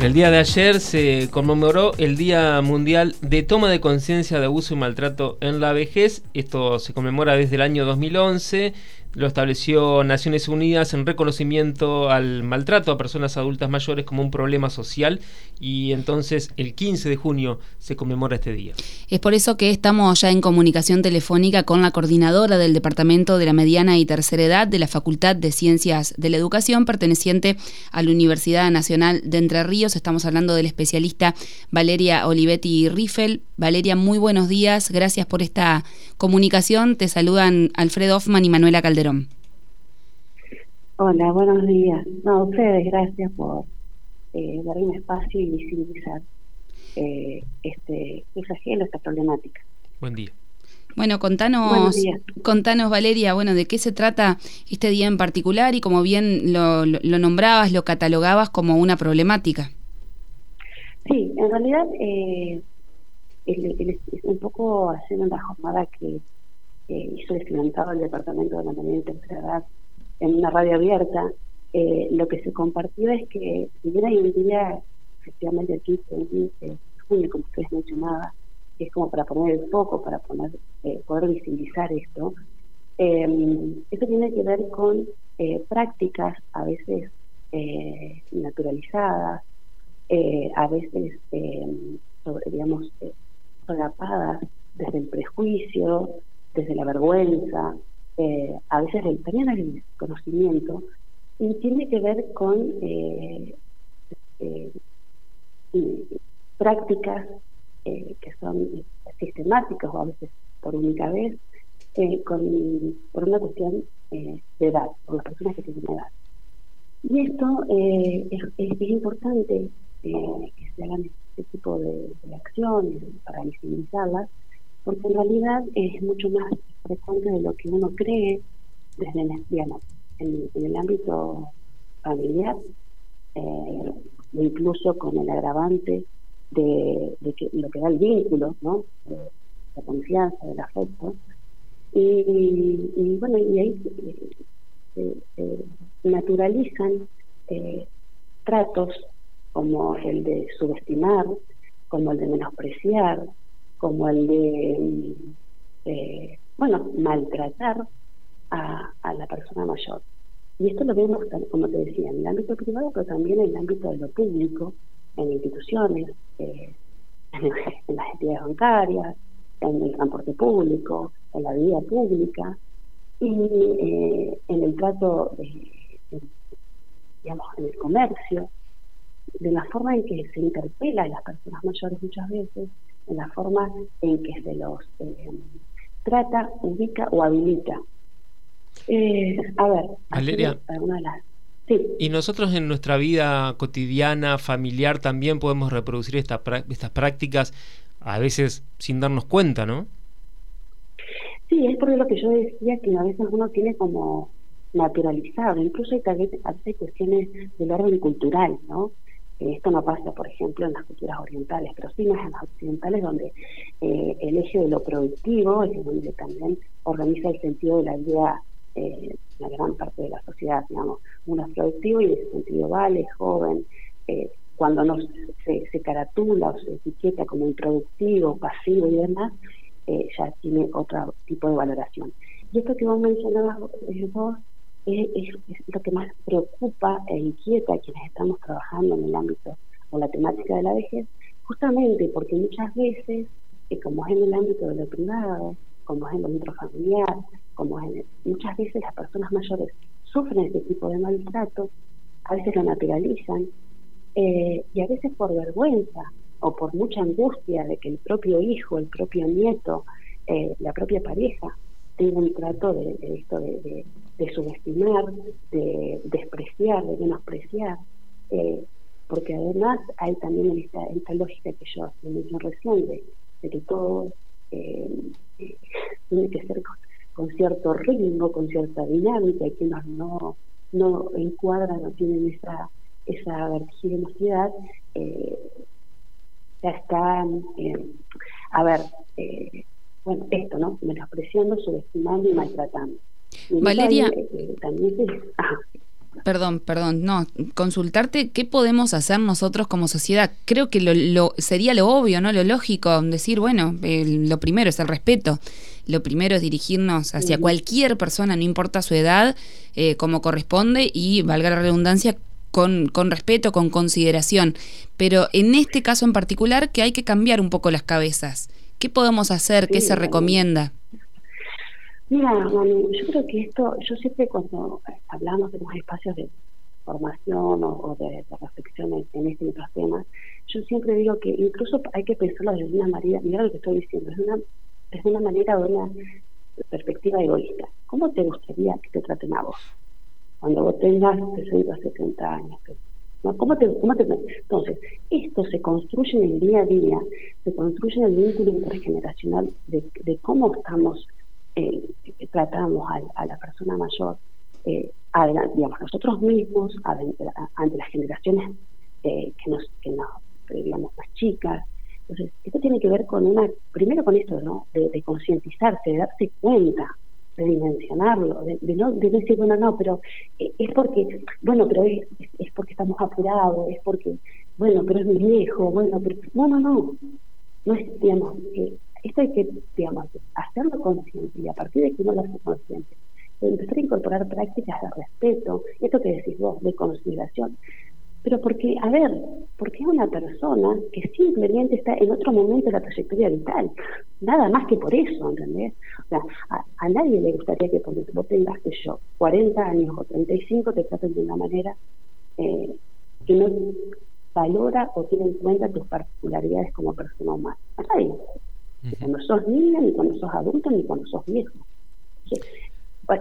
El día de ayer se conmemoró el Día Mundial de Toma de Conciencia de Abuso y Maltrato en la Vejez. Esto se conmemora desde el año 2011 lo estableció Naciones Unidas en reconocimiento al maltrato a personas adultas mayores como un problema social y entonces el 15 de junio se conmemora este día. Es por eso que estamos ya en comunicación telefónica con la coordinadora del Departamento de la Mediana y Tercera Edad de la Facultad de Ciencias de la Educación perteneciente a la Universidad Nacional de Entre Ríos. Estamos hablando del especialista Valeria Olivetti Riffel. Valeria, muy buenos días. Gracias por esta comunicación. Te saludan Alfredo Hoffman y Manuela Calderón. Hola, buenos días. No, ustedes, gracias por eh, darme un espacio y visibilizar eh, este, esta problemática. Buen día. Bueno, contanos, contanos Valeria, bueno, de qué se trata este día en particular y como bien lo, lo, nombrabas, lo catalogabas como una problemática. Sí, en realidad eh, es un poco hacer una jornada que eh, hizo experimentado el Departamento de la Media Tercera Edad en una radio abierta, eh, lo que se compartió es que si bien hay un día, efectivamente el 15, de junio, como ustedes mencionaban, que es como para poner el foco, para eh, poder visibilizar esto, eh, esto tiene que ver con eh, prácticas a veces naturalizadas, a veces, sobre, digamos, solapadas desde el prejuicio, desde la vergüenza, eh, a veces también el conocimiento, y tiene que ver con eh, eh, prácticas que son sistemáticas o a veces por única vez, con, por una cuestión de edad, por las personas que tienen edad. Y esto es, importante que se hagan este tipo de, de acciones para visibilizarlas, porque en realidad es mucho más frecuente de lo que uno cree desde el, digamos, en, el ámbito familiar, eh, incluso con el agravante de, lo que da el vínculo, ¿no? la confianza, del afecto. Y, bueno, y ahí se naturalizan eh, tratos como el de subestimar, como el de menospreciar, como el de, eh, bueno, maltratar a, la persona mayor. Y esto lo vemos, como te decía, en el ámbito privado, pero también en el ámbito de lo público, en instituciones, eh, en, las entidades bancarias, en el transporte público, en la vida pública y eh, en el trato, digamos, en el comercio, de la forma en que se interpela a las personas mayores muchas veces la forma en que se los eh, trata, ubica o habilita. Eh, a ver, Valeria, ¿Y nosotros en nuestra vida cotidiana, familiar, también podemos reproducir esta, estas prácticas, a veces sin darnos cuenta, ¿no? Sí, es por lo que yo decía que a veces uno tiene como naturalizado, incluso hay, hay cuestiones del orden cultural, ¿no? Esto no pasa, por ejemplo, en las culturas orientales, pero sí más en las occidentales, donde eh, el eje de lo productivo es donde también organiza el sentido de la vida eh, la gran parte de la sociedad, digamos. Uno es productivo y en ese sentido vale, joven. Eh, cuando no se, se, caratula o se etiqueta como improductivo, pasivo y demás, eh, ya tiene otro tipo de valoración. Y esto que vos mencionabas vos es, lo que más preocupa e inquieta a quienes estamos trabajando en el ámbito o la temática de la vejez, justamente porque muchas veces, eh, como es en el ámbito de lo privado, como es en el ámbito familiar, como es en muchas veces las personas mayores sufren este tipo de maltrato, a veces lo naturalizan, eh, y a veces por vergüenza o por mucha angustia de que el propio hijo, el propio nieto, eh, la propia pareja tenga un trato de, esto de, subestimar, de despreciar, de menospreciar, eh, porque además hay también esta, lógica que yo mencioné recién, de, que todo eh, eh, tiene que ser con, cierto ritmo, con cierta dinámica, y que no, no, no encuadran, no tienen esa, esa vertiginosidad, ya están, a ver, bueno, esto, ¿no? Menospreciando, subestimando y maltratando. Valeria, Perdón, perdón, no, consultarte qué podemos hacer nosotros como sociedad. Creo que lo, sería lo obvio, ¿no? Lo lógico, decir, bueno, lo primero es el respeto. Lo primero es dirigirnos hacia cualquier persona, no importa su edad, eh, como corresponde y, valga la redundancia, con, con, respeto, con consideración. Pero en este caso en particular, que hay que cambiar un poco las cabezas. ¿Qué podemos hacer? ¿Qué se recomienda? Mira, Manu, yo creo que esto, yo siempre cuando hablamos de los espacios de formación o, de, reflexión en, este y otros temas, yo siempre digo que incluso hay que pensarlo desde una manera, mira lo que estoy diciendo, desde una, desde una manera o una perspectiva egoísta. ¿Cómo te gustaría que te traten a vos? Cuando vos tengas 60 70 años. ¿No? ¿Cómo te, cómo te, entonces, esto se construye en el día a día, se construye en el vínculo intergeneracional de, de cómo estamos eh, tratamos a, la persona mayor, eh, digamos, nosotros mismos, ante las generaciones eh, que nos, que nos digamos, más chicas. Entonces, esto tiene que ver con una, primero con esto, ¿no? De, concientizarse, de darse cuenta, de dimensionarlo, de, no, de decir, bueno, no, pero es porque, bueno, pero es, es, porque estamos apurados, es porque, bueno, pero es mi viejo, bueno, pero, no, no, no, no es, digamos, esto hay que, digamos, hacerlo consciente y a partir de que uno lo hace consciente, empezar a incorporar prácticas de respeto, esto que decís vos, de consideración. Pero porque, a ver, porque es una persona que simplemente está en otro momento de la trayectoria vital, nada más que por eso, ¿entendés? O sea, a, nadie le gustaría que cuando vos tengas que yo 40 años o 35 te traten de una manera eh, que no valora o tiene en cuenta tus particularidades como persona humana. A nadie ni cuando sos niña, ni cuando sos adulto, ni cuando sos viejo.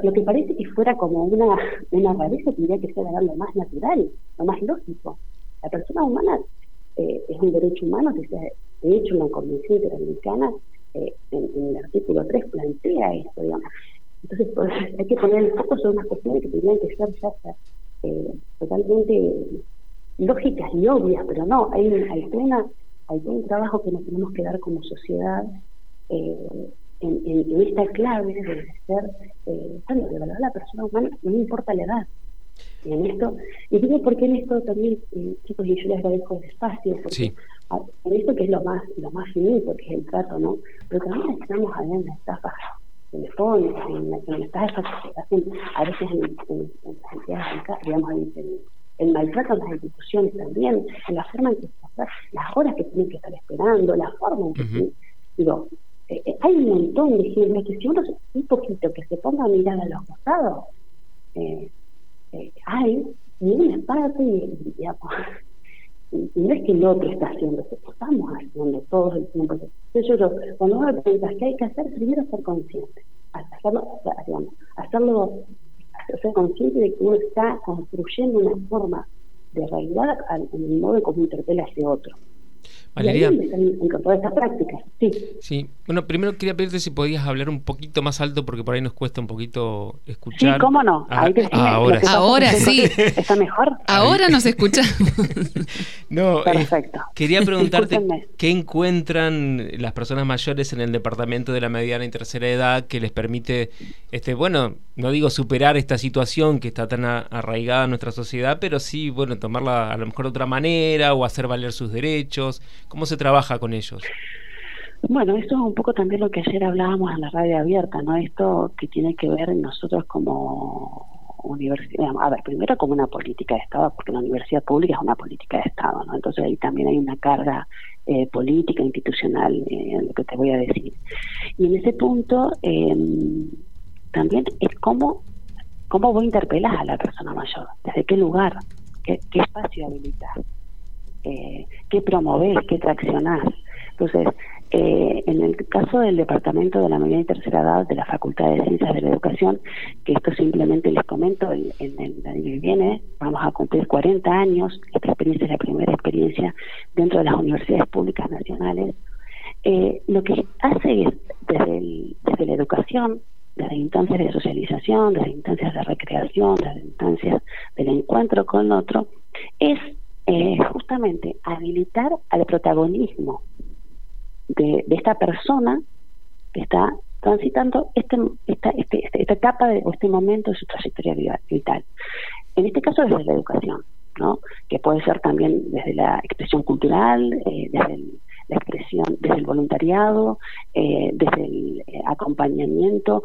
Lo que parece que fuera como una, una rareza tendría que ser lo más natural, lo más lógico. La persona humana eh, es un derecho humano que de hecho la Convención Interamericana, eh, en, el artículo 3 plantea esto, digamos. Entonces pues, hay que poner el foco sobre unas cuestiones que tendrían que ser ya eh, totalmente lógicas y obvias, pero no, hay, hay una hay un trabajo que nos tenemos que dar como sociedad eh, en, esta clave de ser, eh, bueno, de valorar a la persona humana, no importa la edad. Y en esto, y digo porque en esto también, eh, chicos, y yo les agradezco el espacio, porque en esto que es lo más lo más finito, que es el trato, ¿no? Pero también estamos a ver en las estafas telefónicas, en, en las estafas que hacen a veces en, las entidades, digamos, en, el maltrato en las instituciones también, en la forma en que se las horas que tienen que estar esperando, la forma en que digo, eh, eh, hay un montón de ejemplos que si uno un poquito que se ponga a mirar a los costados, eh, hay y una parte y, y, no es que el otro está haciendo, estamos haciendo todo el tiempo. Entonces yo cuando uno preguntas qué hay que hacer, primero ser consciente, hacerlo, digamos, hacerlo ser consciente de que uno está construyendo una forma de realidad en el modo en cómo interpela a otro. Valeria. sí. Sí, bueno, primero quería pedirte si podías hablar un poquito más alto porque por ahí nos cuesta un poquito escuchar. Sí, cómo no. Ah, ah, ahora, ahora sí. ¿Está mejor? Ahora nos escucha. no, eh, Perfecto. quería preguntarte qué encuentran las personas mayores en el departamento de la mediana y tercera edad que les permite, este, bueno, no digo superar esta situación que está tan arraigada en nuestra sociedad, pero sí, bueno, tomarla a lo mejor de otra manera o hacer valer sus derechos. ¿Cómo se trabaja con ellos? Bueno, esto es un poco también lo que ayer hablábamos en la radio abierta, ¿no? Esto que tiene que ver nosotros como universidad, a ver, primero como una política de Estado, porque la universidad pública es una política de Estado, ¿no? Entonces ahí también hay una carga eh, política, institucional, eh, en lo que te voy a decir. Y en ese punto em, también es cómo, cómo vos interpelas a la persona mayor, desde qué lugar, qué, espacio habilitas eh, qué promovés, qué traccionás. Entonces, eh, en el caso del Departamento de la Mediana y Tercera Edad de la Facultad de Ciencias de la Educación, que esto simplemente les comento, en, el año que viene vamos a cumplir 40 años, esta experiencia es la primera experiencia dentro de las universidades públicas nacionales, eh, lo que hace es, desde, desde la educación, desde instancias de socialización, desde instancias de recreación, desde instancias del encuentro con otro, es eh, justamente habilitar al protagonismo de, esta persona que está transitando este, esta, este, este, esta etapa de, o este momento de su trayectoria vital. en este caso desde la educación, ¿no? que puede ser también desde la expresión cultural, eh, desde la expresión, desde el voluntariado, eh, desde el eh, acompañamiento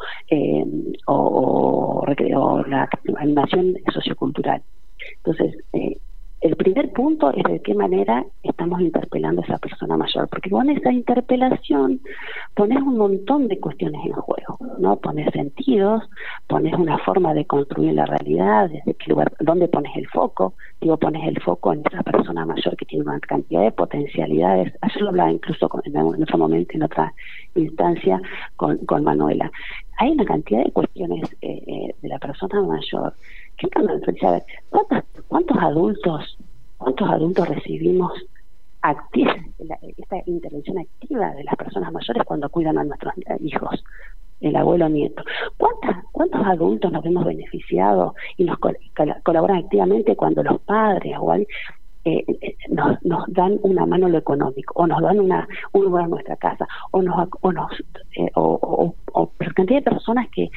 o, o, la animación sociocultural. Entonces, el primer punto es de qué manera estamos interpelando a esa persona mayor, porque con esa interpelación pones un montón de cuestiones en juego, ¿no? Pones sentidos, pones una forma de construir la realidad, desde qué lugar, dónde pones el foco, digo, pones el foco en esa persona mayor que tiene una cantidad de potencialidades. Ayer lo hablaba incluso en otro momento, en otra instancia, con, con Manuela. Hay una cantidad de cuestiones eh, eh, de la persona mayor están ¿cuántos, ¿cuántos adultos, cuántos adultos recibimos esta intervención activa de las personas mayores cuando cuidan a nuestros hijos, el abuelo nieto. ¿Cuántas, ¿Cuántos adultos nos hemos beneficiado y nos colaboran activamente cuando los padres o eh, eh, nos, dan una mano lo económico o nos dan una un lugar en nuestra casa o nos o nos eh, o, o, cantidad de personas que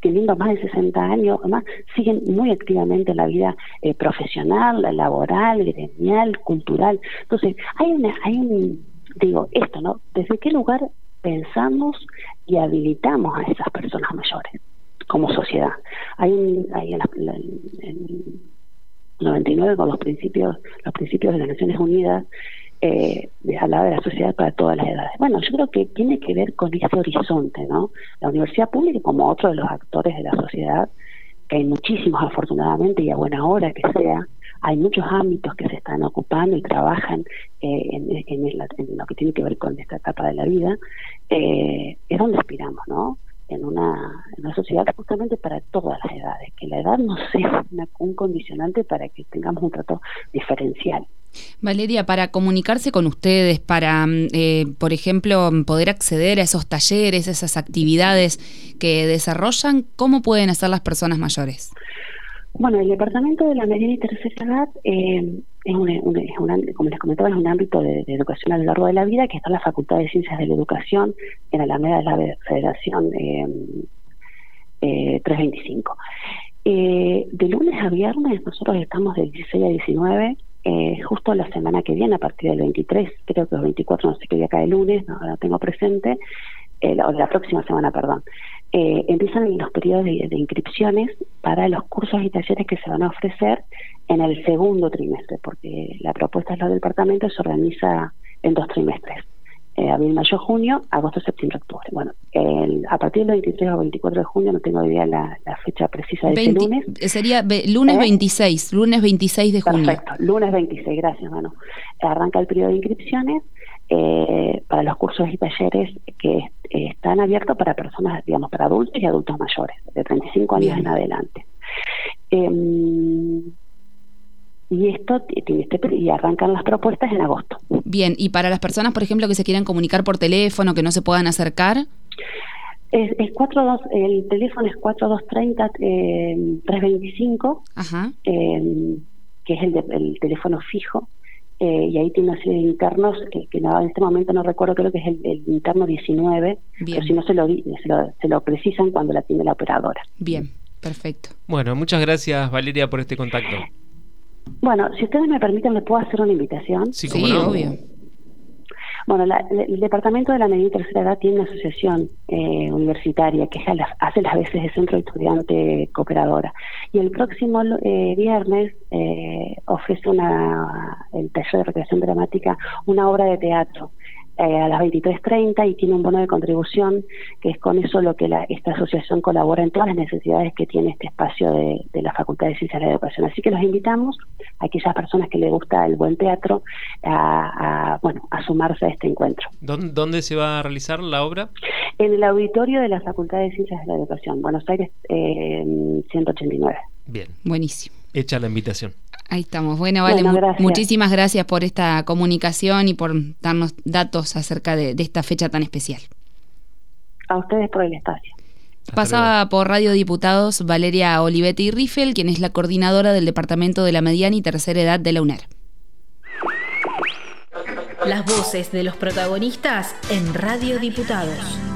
teniendo más de 60 años, además, siguen muy activamente en la vida eh, profesional, laboral, gremial, cultural. Entonces, hay una, hay un, digo, esto, ¿no? ¿Desde qué lugar pensamos y habilitamos a esas personas mayores como sociedad? Hay un, hay en, en 99 con los principios, los principios de las Naciones Unidas, eh, hablaba de la sociedad para todas las edades. Bueno, yo creo que tiene que ver con ese horizonte, ¿no? La universidad pública como otro de los actores de la sociedad, que hay muchísimos afortunadamente y a buena hora que sea, hay muchos ámbitos que se están ocupando y trabajan eh, en, lo que tiene que ver con esta etapa de la vida, eh, es donde aspiramos, ¿no? En una, en una sociedad justamente para todas las edades, que la edad no sea un condicionante para que tengamos un trato diferencial. Valeria, para comunicarse con ustedes, para, mm, eh, por ejemplo, poder acceder a esos talleres, esas actividades que desarrollan, ¿cómo pueden hacer las personas mayores? Bueno, el Departamento de la Mediana y Tercera Edad eh, es, un, como les comentaba, es un ámbito de, educación a lo largo de la vida que está en la Facultad de Ciencias de la Educación, en Alameda de la Federación eh, 325. Eh, de lunes a viernes nosotros estamos del 16 a 19 eh, justo la semana que viene, a partir del 23, creo que el 24, no sé qué día cae el lunes, no la tengo presente, eh, o la próxima semana, perdón, eh, empiezan los periodos de, inscripciones para los cursos y talleres que se van a ofrecer en el segundo trimestre, porque la propuesta es la del departamento, se organiza en dos trimestres eh, abril, mayo, junio, agosto, septiembre, octubre. Bueno, el, a partir del 23 o 24 de junio, no tengo idea la, la fecha precisa de ese lunes. Eh, sería lunes 26, ¿Eh? lunes 26 de junio. Perfecto, lunes 26, gracias, mano. Arranca el periodo de inscripciones eh, para los cursos y talleres que están abiertos para personas, digamos, para adultos y adultos mayores, de 35 años en adelante. Eh, y esto este, y arrancan las propuestas en agosto. Bien, y para las personas, por ejemplo, que se quieran comunicar por teléfono, que no se puedan acercar. Es, es 42, el teléfono es 4230 eh, 325, Ajá. Eh, que es el, el teléfono fijo, eh, y ahí tiene una serie de internos que, que en este momento no recuerdo, creo que es el, interno 19, pero si no se lo, se lo, se lo precisan cuando la tiene la operadora. Bien, perfecto. Bueno, muchas gracias Valeria por este contacto. Bueno, si ustedes me permiten, ¿le puedo hacer una invitación? Sí, obvio. Bueno, el Departamento de la Media y Tercera Edad tiene una asociación eh, universitaria que hace las veces de centro de estudiante cooperadora. Y el próximo eh, viernes eh, ofrece una, el taller de recreación dramática una obra de teatro eh, a las 23.30 y tiene un bono de contribución, que es con eso lo que la, esta asociación colabora en todas las necesidades que tiene este espacio de, la Facultad de Ciencias de la Educación. Así que los invitamos a aquellas personas que les gusta el buen teatro a, bueno, a sumarse a este encuentro. ¿Dónde, se va a realizar la obra? En el auditorio de la Facultad de Ciencias de la Educación, Buenos Aires eh, 189. Bien. Buenísimo. Hecha la invitación. Ahí estamos. Bueno, vale, muchísimas gracias por esta comunicación y por darnos datos acerca de, esta fecha tan especial. A ustedes por el espacio. Pasaba por Radio Diputados Valeria Olivetti Riffel, quien es la coordinadora del Departamento de la Mediana y Tercera Edad de la UNER. Las voces de los protagonistas en Radio Diputados.